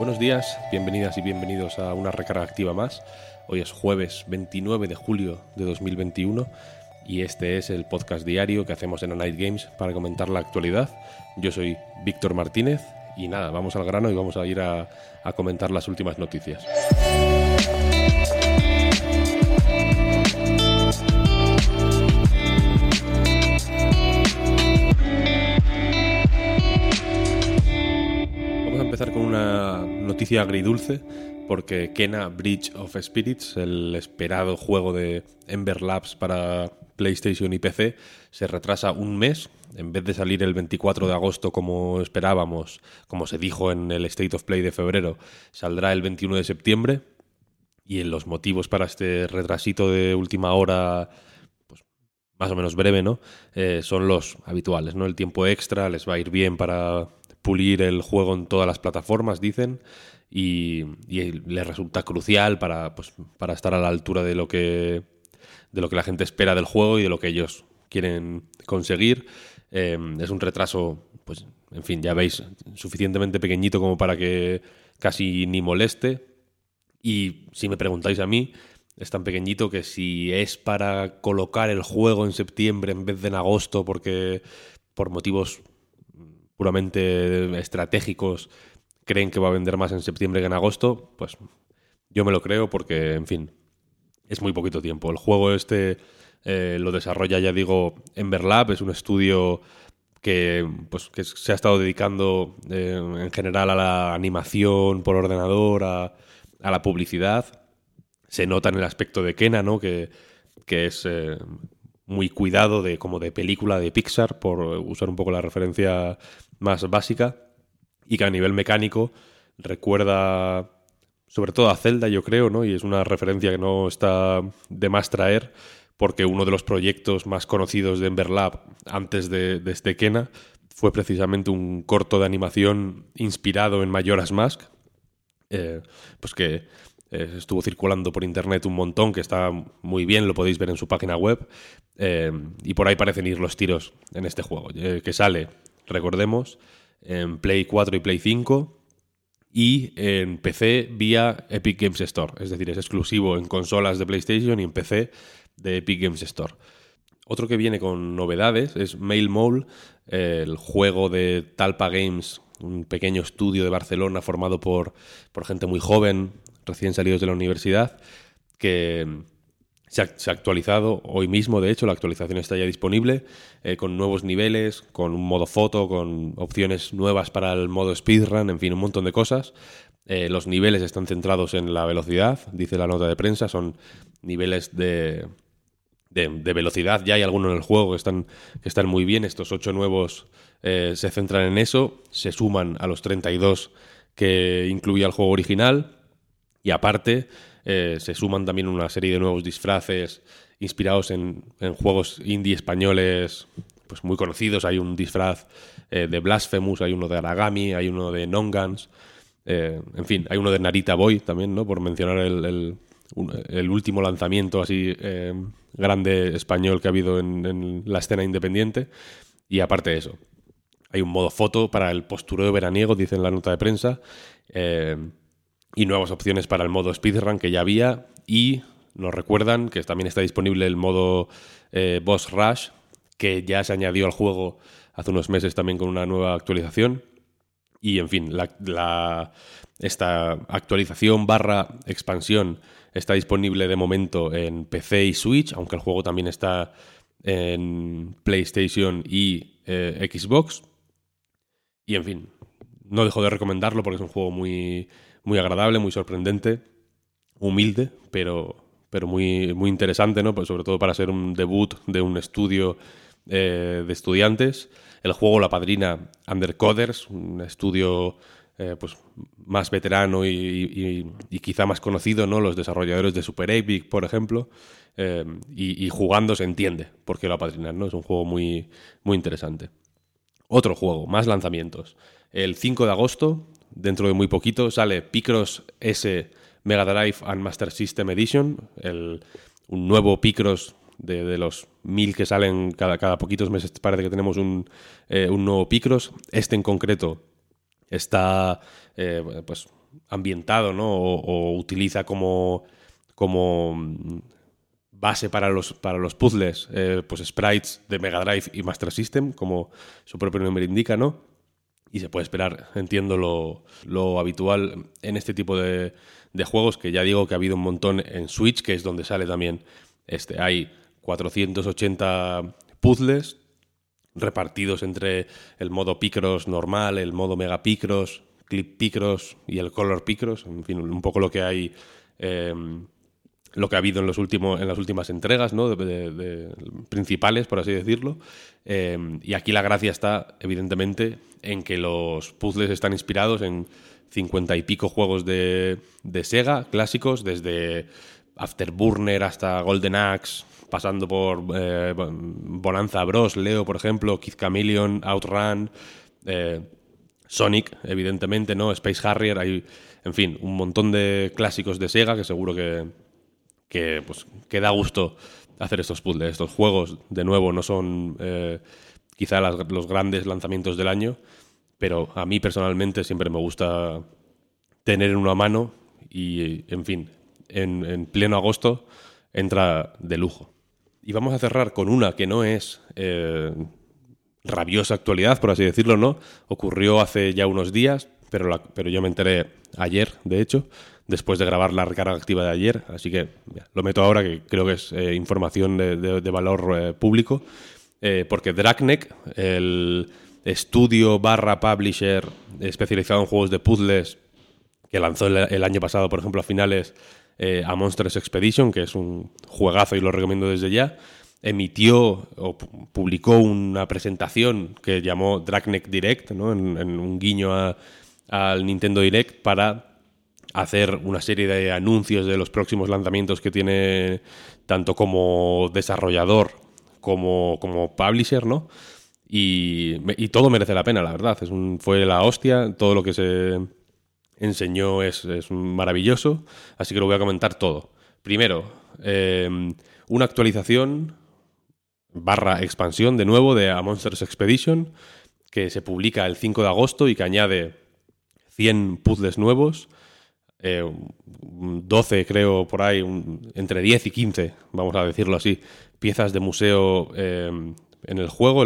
Buenos días, bienvenidas y bienvenidos a una recarga activa más. Hoy es jueves 29 de julio de 2021 y este es el podcast diario que hacemos en A Night Games para comentar la actualidad. Yo soy Víctor Martínez y nada, vamos al grano y vamos a ir a, a comentar las últimas noticias. Noticia agridulce porque Kena Bridge of Spirits, el esperado juego de Ember Labs para PlayStation y PC, se retrasa un mes. En vez de salir el 24 de agosto como esperábamos, como se dijo en el State of Play de febrero, saldrá el 21 de septiembre. Y en los motivos para este retrasito de última hora pues, más o menos breve, ¿no? Eh, son los habituales, ¿no? El tiempo extra les va a ir bien para pulir el juego en todas las plataformas, dicen, y, y les resulta crucial para, pues, para estar a la altura de lo que de lo que la gente espera del juego y de lo que ellos quieren conseguir. Eh, es un retraso, pues, en fin, ya veis, suficientemente pequeñito como para que casi ni moleste. Y si me preguntáis a mí, es tan pequeñito que si es para colocar el juego en septiembre en vez de en agosto, porque por motivos puramente estratégicos creen que va a vender más en septiembre que en agosto, pues yo me lo creo porque, en fin, es muy poquito tiempo. El juego este eh, lo desarrolla, ya digo, Ember Lab, es un estudio que, pues, que se ha estado dedicando eh, en general a la animación por ordenador, a, a la publicidad. Se nota en el aspecto de Kena, ¿no? Que, que es eh, muy cuidado de como de película de Pixar, por usar un poco la referencia más básica, y que a nivel mecánico recuerda sobre todo a Zelda, yo creo, ¿no? Y es una referencia que no está de más traer, porque uno de los proyectos más conocidos de Ember Lab antes de, de este Kena fue precisamente un corto de animación inspirado en Majora's Mask, eh, pues que eh, estuvo circulando por internet un montón, que está muy bien, lo podéis ver en su página web, eh, y por ahí parecen ir los tiros en este juego, que sale, recordemos, en Play 4 y Play 5 y en PC vía Epic Games Store, es decir, es exclusivo en consolas de PlayStation y en PC de Epic Games Store. Otro que viene con novedades es Mail Mole, el juego de Talpa Games, un pequeño estudio de Barcelona formado por, por gente muy joven, recién salidos de la universidad, que se ha, se ha, actualizado hoy mismo, de hecho, la actualización está ya disponible, eh, con nuevos niveles, con un modo foto, con opciones nuevas para el modo speedrun, en fin, un montón de cosas. Eh, los niveles están centrados en la velocidad, dice la nota de prensa, son niveles de, de, de velocidad. Ya hay algunos en el juego que están, que están muy bien, estos ocho nuevos eh, se centran en eso, se suman a los 32 que incluía el juego original y aparte eh, se suman también una serie de nuevos disfraces inspirados en, en juegos indie españoles pues muy conocidos. Hay un disfraz eh, de Blasphemous, hay uno de Aragami, hay uno de Nongans, eh, en fin, hay uno de Narita Boy también, ¿no? Por mencionar el, el, último lanzamiento así grande español que ha habido en, en, la escena independiente. Y aparte de eso, hay un modo foto para el postureo veraniego, dice en la nota de prensa. Y nuevas opciones para el modo speedrun que ya había. Y nos recuerdan que también está disponible el modo eh, Boss Rush que ya se añadió al juego hace unos meses también con una nueva actualización. Y en fin la, la, esta actualización barra expansión está disponible de momento en PC y Switch aunque el juego también está en PlayStation y eh, Xbox. Y en fin no dejo de recomendarlo porque es un juego muy muy agradable, muy sorprendente, humilde, pero, pero muy, muy interesante, ¿no? Pues sobre todo para ser un debut de un estudio eh, de estudiantes. El juego La Padrina Undercoders, un estudio eh, pues más veterano y, quizá más conocido, ¿no? Los desarrolladores de Super Epic, por ejemplo. Eh, y, jugando se entiende por qué lo apadrinan, ¿no? Es un juego muy, muy interesante. Otro juego, más lanzamientos. El 5 de agosto, dentro de muy poquito, sale Picross S Mega Drive and Master System Edition, el, un nuevo Picross de, los mil que salen cada, cada poquitos meses. Parece que tenemos un, eh, un nuevo Picross. Este en concreto está eh, pues ambientado, ¿no? O, utiliza como, como base para los, para los puzzles, eh, pues sprites de Mega Drive y Master System, como su propio nombre indica, ¿no? Y se puede esperar, entiendo, lo, lo habitual en este tipo de, de, juegos, que ya digo que ha habido un montón en Switch, que es donde sale también este. Hay 480 puzzles, repartidos entre el modo Picross normal, el modo Mega Picross, Clip Picross y el Color Picross, en fin, un poco lo que hay, em, lo que ha habido en, los últimos, en las últimas entregas, ¿no? Principales, por así decirlo. Em, y aquí la gracia está, evidentemente, en que los puzzles están inspirados en cincuenta y pico juegos de, de Sega clásicos, desde Afterburner hasta Golden Axe, pasando por eh, Bonanza Bros, Leo, por ejemplo, Kid Chameleon, Outrun, eh, Sonic, evidentemente, ¿no? Space Harrier, hay, en fin, un montón de clásicos de Sega que seguro que, que, pues, que da gusto hacer estos puzzles. Estos juegos, de nuevo, no son eh, quizá los grandes lanzamientos del año, pero a mí personalmente siempre me gusta tener uno a mano y, en fin, en, en pleno agosto entra de lujo. Y vamos a cerrar con una que no es eh, rabiosa actualidad, por así decirlo, ¿no? Ocurrió hace ya unos días, pero, pero yo me enteré ayer, de hecho, después de grabar la recarga activa de ayer, así que lo meto ahora, que creo que es eh, información de, valor eh, público, porque Dragneck, el estudio barra publisher especializado en juegos de puzzles que lanzó el año pasado, por ejemplo, a finales eh, a Monsters Expedition, que es un juegazo y lo recomiendo desde ya, emitió o publicó una presentación que llamó Dragneck Direct, ¿no? en, un guiño al Nintendo Direct para hacer una serie de anuncios de los próximos lanzamientos que tiene tanto como desarrollador como, como publisher, ¿no? Y, todo merece la pena, la verdad. Es fue la hostia, todo lo que se enseñó es, maravilloso, así que lo voy a comentar todo. Primero, em, una actualización barra expansión de nuevo de A Monsters Expedition, que se publica el 5 de agosto y que añade 100 puzzles nuevos, 12 eh, creo por ahí, entre 10 y 15, vamos a decirlo así, piezas de museo em, en el juego.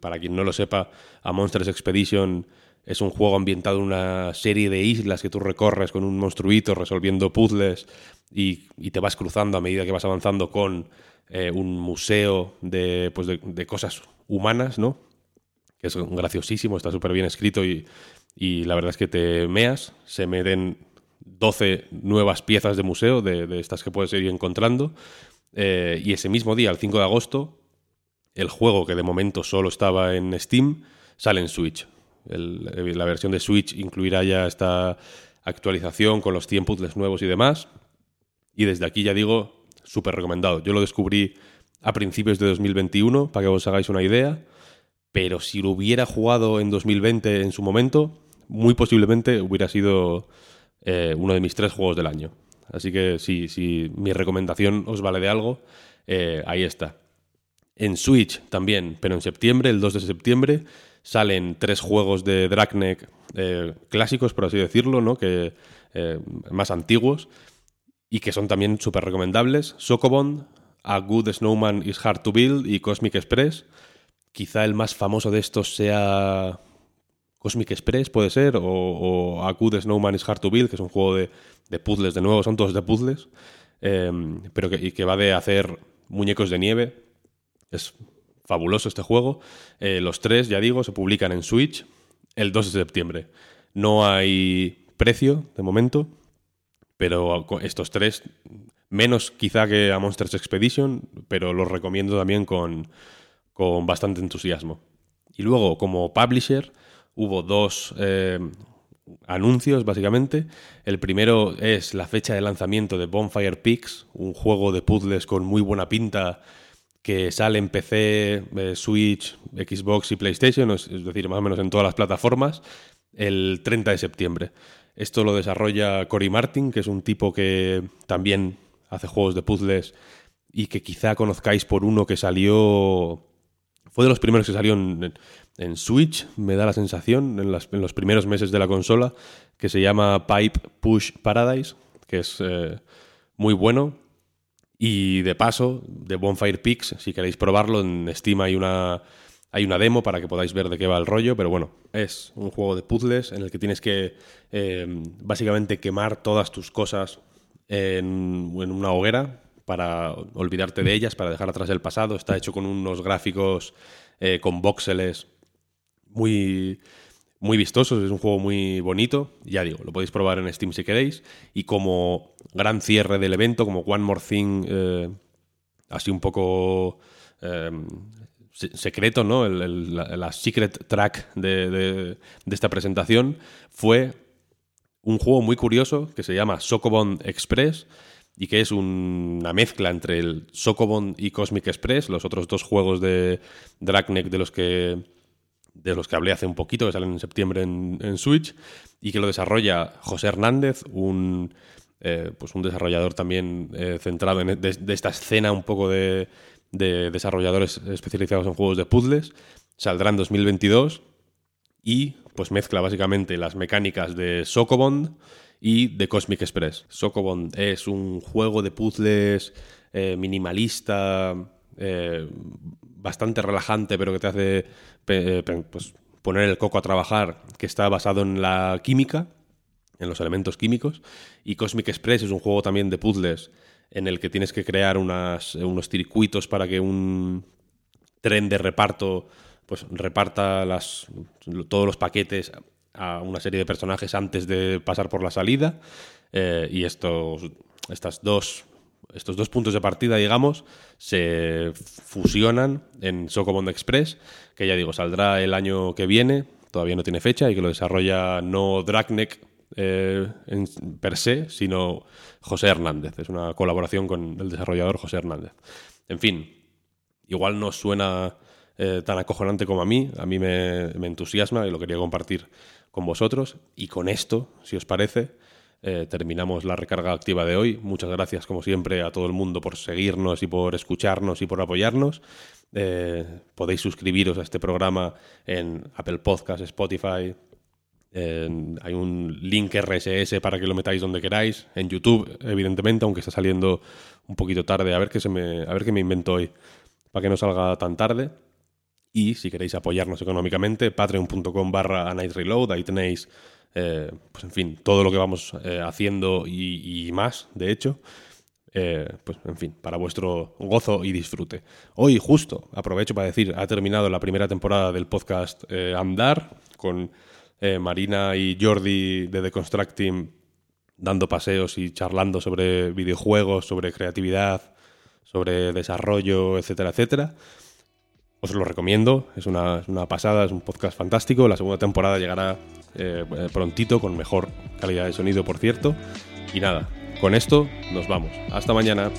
para quien no lo sepa, A Monsters Expedition es un juego ambientado en una serie de islas que tú recorres con un monstruito resolviendo puzzles y, te vas cruzando a medida que vas avanzando con eh, un museo de, pues de, cosas humanas, ¿no? Que es graciosísimo, está súper bien escrito y, la verdad es que te meas. Se meten 12 nuevas piezas de museo de, estas que puedes ir encontrando. Eh, y ese mismo día, el 5 de agosto, el juego que de momento solo estaba en Steam sale en Switch la versión de Switch incluirá ya esta actualización con los 100 puzzles nuevos y demás. Y desde aquí ya digo, súper recomendado. Yo lo descubrí a principios de 2021, para que os hagáis una idea. Pero si lo hubiera jugado en 2020 en su momento, muy posiblemente hubiera sido eh, uno de mis tres juegos del año. Así que si, si mi recomendación os vale de algo, eh, ahí está. En Switch también, pero en septiembre, el 2 de septiembre, salen tres juegos de Dragneck eh, clásicos, por así decirlo, ¿no? que, más antiguos y que son también súper recomendables. Socobond, A Good Snowman is Hard to Build y Cosmic Express. Quizá el más famoso de estos sea Cosmic Express, puede ser, o, A Good Snowman is Hard to Build, que es un juego de, puzzles, de nuevo, son todos de puzzles, eh, pero que, y que va de hacer muñecos de nieve. Es fabuloso este juego. Eh, los tres, ya digo, se publican en Switch el 2 de septiembre. No hay precio de momento, pero estos tres Menos quizá que a Monsters Expedition, pero los recomiendo también con, con bastante entusiasmo. Y luego, como publisher, hubo dos eh, anuncios, básicamente. El primero es la fecha de lanzamiento de Bonfire Peaks, un juego de puzzles con muy buena pinta que sale en PC, eh, Switch, Xbox y PlayStation, es decir, más o menos en todas las plataformas, el 30 de septiembre. Esto lo desarrolla Cory Martin, que es un tipo que también hace juegos de puzzles y que quizá conozcáis por uno que salió fue de los primeros que salió en, Switch, me da la sensación, en, los primeros meses de la consola, que se llama Pipe Push Paradise, que es eh, muy bueno. Y de paso, de Bonfire Peaks, si queréis probarlo, en Steam hay una, hay una demo para que podáis ver de qué va el rollo, pero bueno, es un juego de puzzles en el que tienes que eh, básicamente quemar todas tus cosas en, en una hoguera para olvidarte de ellas, para dejar atrás el pasado. Está hecho con unos gráficos eh, con voxeles muy, muy vistosos, es un juego muy bonito. Ya digo, lo podéis probar en Steam si queréis. Y como gran cierre del evento, como One More Thing, eh, así un poco eh, secreto, ¿no? la, secret track de, de, esta presentación fue un juego muy curioso que se llama Socobon Express y que es una mezcla entre el Socobon y Cosmic Express, los otros dos juegos de Dragneck de los que de los que hablé hace un poquito, que salen en septiembre en, Switch, y que lo desarrolla José Hernández, un, eh, pues un desarrollador también eh, centrado en de, esta escena un poco de, de desarrolladores especializados en juegos de puzzles. Saldrá en 2022 y pues mezcla básicamente las mecánicas de Socobond y The Cosmic Express. Socobond es un juego de puzzles eh, minimalista, eh, bastante relajante, pero que te hace eh, pues, poner el coco a trabajar, que está basado en la química, en los elementos químicos. Y Cosmic Express es un juego también de puzzles en el que tienes que crear unos circuitos para que un tren de reparto pues reparta las, todos los paquetes a una serie de personajes antes de pasar por la salida. Eh, y estos, estas dos, estos dos puntos de partida, digamos, se fusionan en Socomond Express, que ya digo, saldrá el año que viene, todavía no tiene fecha, y que lo desarrolla no Dragneck eh, per se, sino José Hernández. Es una colaboración con el desarrollador José Hernández. En fin, igual no suena eh, tan acojonante como a mí, a mí me entusiasma y lo quería compartir con vosotros. Y con esto, si os parece, eh, terminamos la recarga activa de hoy. Muchas gracias, como siempre, a todo el mundo por seguirnos y por escucharnos y por apoyarnos. Eh, podéis suscribiros a este programa en Apple Podcasts, Spotify. hay un link RSS para que lo metáis donde queráis. En YouTube, evidentemente, aunque está saliendo un poquito tarde. A ver qué, se me, a ver qué me invento hoy para que no salga tan tarde. Y si queréis apoyarnos económicamente, patreon.com barra Reload, ahí tenéis, eh, pues en fin, todo lo que vamos eh, haciendo y, más, de hecho. Eh, pues en fin, para vuestro gozo y disfrute. Hoy justo, aprovecho para decir, ha terminado la primera temporada del podcast Andar, con Marina y Jordi de The Constructing dando paseos y charlando sobre videojuegos, sobre creatividad, sobre desarrollo, etcétera, etcétera. Os lo recomiendo, es una, pasada, es un podcast fantástico. La segunda temporada llegará eh, prontito, con mejor calidad de sonido, por cierto. Y nada, con esto nos vamos. Hasta mañana.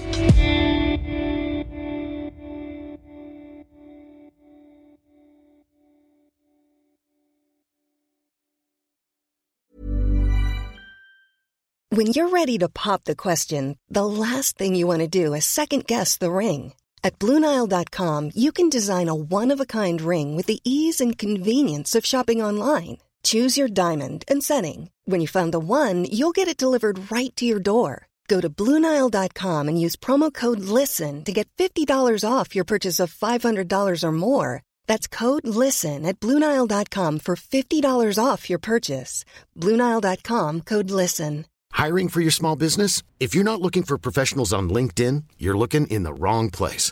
When you're ready to pop the question, the last thing you want to do is second guess the ring. At Bluenile.com, you can design a one of a kind ring with the ease and convenience of shopping online. Choose your diamond and setting. When you find the one, you'll get it delivered right to your door. Go to Bluenile.com and use promo code LISTEN to get $50 off your purchase of $500 or more. That's code LISTEN at Bluenile.com for $50 off your purchase. Bluenile.com code LISTEN. Hiring for your small business? If you're not looking for professionals on LinkedIn, you're looking in the wrong place.